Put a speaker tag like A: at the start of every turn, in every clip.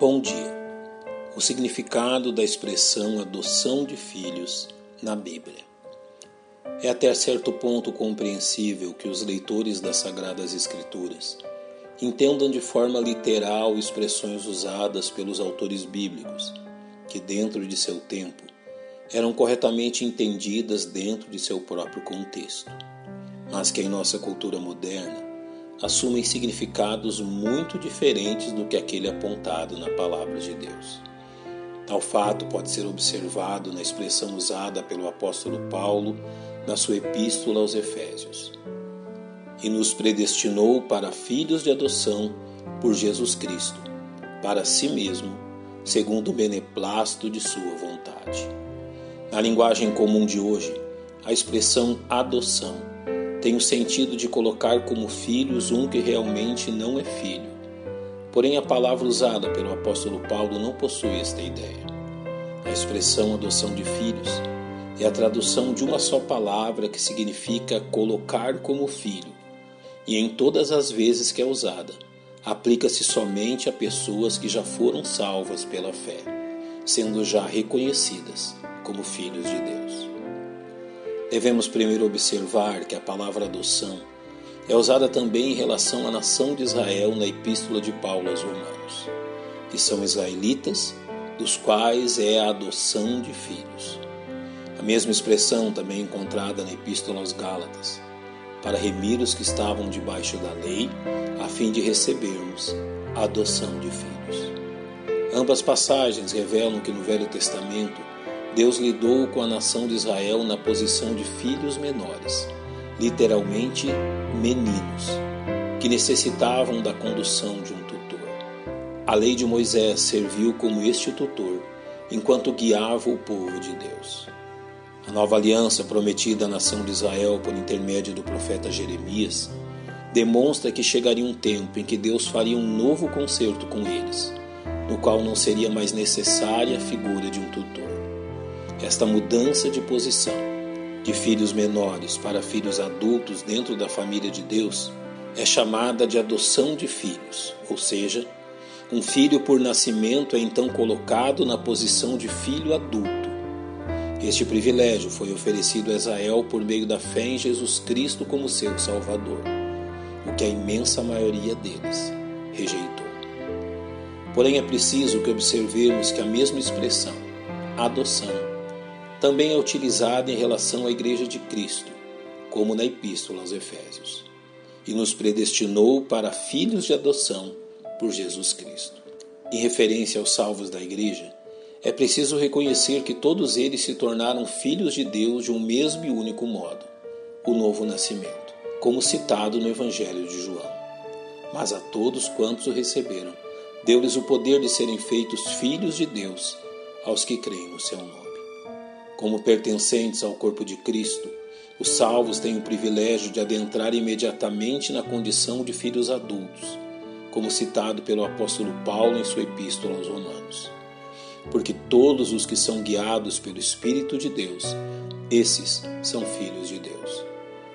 A: Bom dia. O significado da expressão adoção de filhos na Bíblia. É até certo ponto compreensível que os leitores das Sagradas Escrituras entendam de forma literal expressões usadas pelos autores bíblicos, que dentro de seu tempo eram corretamente entendidas dentro de seu próprio contexto, mas que em nossa cultura moderna assumem significados muito diferentes do que aquele apontado na palavra de Deus. Tal fato pode ser observado na expressão usada pelo apóstolo Paulo na sua epístola aos Efésios. E nos predestinou para filhos de adoção por Jesus Cristo, para si mesmo, segundo o beneplácito de sua vontade. Na linguagem comum de hoje, a expressão adoção tem o sentido de colocar como filhos um que realmente não é filho. Porém, a palavra usada pelo apóstolo Paulo não possui esta ideia. A expressão adoção de filhos é a tradução de uma só palavra que significa colocar como filho, e em todas as vezes que é usada, aplica-se somente a pessoas que já foram salvas pela fé, sendo já reconhecidas como filhos de Deus. Devemos primeiro observar que a palavra adoção é usada também em relação à nação de Israel na Epístola de Paulo aos Romanos, que são israelitas, dos quais é a adoção de filhos. A mesma expressão também encontrada na Epístola aos Gálatas, para remir os que estavam debaixo da lei, a fim de recebermos a adoção de filhos. Ambas passagens revelam que no Velho Testamento Deus lidou com a nação de Israel na posição de filhos menores, literalmente meninos, que necessitavam da condução de um tutor. A lei de Moisés serviu como este tutor enquanto guiava o povo de Deus. A nova aliança prometida à nação de Israel por intermédio do profeta Jeremias demonstra que chegaria um tempo em que Deus faria um novo concerto com eles, no qual não seria mais necessária a figura de um tutor. Esta mudança de posição de filhos menores para filhos adultos dentro da família de Deus é chamada de adoção de filhos, ou seja, um filho por nascimento é então colocado na posição de filho adulto. Este privilégio foi oferecido a Israel por meio da fé em Jesus Cristo como seu Salvador, o que a imensa maioria deles rejeitou. Porém, é preciso que observemos que a mesma expressão, adoção, também é utilizada em relação à Igreja de Cristo, como na Epístola aos Efésios, e nos predestinou para filhos de adoção por Jesus Cristo. Em referência aos salvos da Igreja, é preciso reconhecer que todos eles se tornaram filhos de Deus de um mesmo e único modo, o novo nascimento, como citado no Evangelho de João. Mas a todos quantos o receberam, deu-lhes o poder de serem feitos filhos de Deus aos que creem no seu nome. Como pertencentes ao corpo de Cristo, os salvos têm o privilégio de adentrar imediatamente na condição de filhos adultos, como citado pelo apóstolo Paulo em sua epístola aos Romanos. Porque todos os que são guiados pelo Espírito de Deus, esses são filhos de Deus.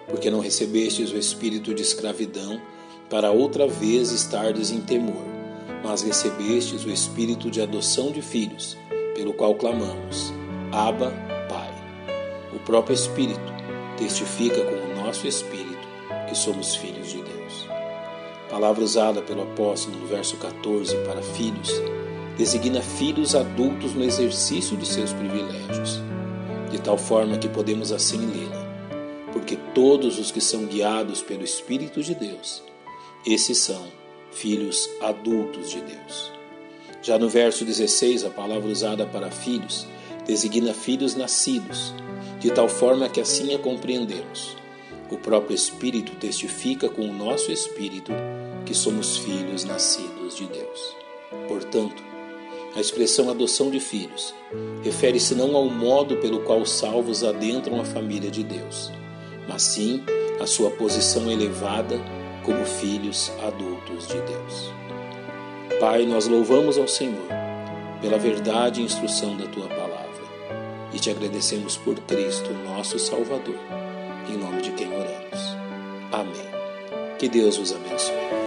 A: Porque não recebestes o espírito de escravidão para outra vez estardes em temor, mas recebestes o espírito de adoção de filhos, pelo qual clamamos: Abba, próprio Espírito testifica com o nosso Espírito que somos filhos de Deus. Palavra usada pelo apóstolo no verso 14 para filhos designa filhos adultos no exercício de seus privilégios, de tal forma que podemos assim lê-la, porque todos os que são guiados pelo Espírito de Deus, esses são filhos adultos de Deus. Já no verso 16, a palavra usada para filhos designa filhos nascidos, de tal forma que assim a compreendemos. O próprio Espírito testifica com o nosso espírito que somos filhos nascidos de Deus. Portanto, a expressão adoção de filhos refere-se não ao modo pelo qual os salvos adentram a família de Deus, mas sim à sua posição elevada como filhos adultos de Deus. Pai, nós louvamos ao Senhor pela verdade e instrução da tua palavra e te agradecemos por Cristo, nosso Salvador, em nome de quem oramos. Amém. Que Deus vos abençoe.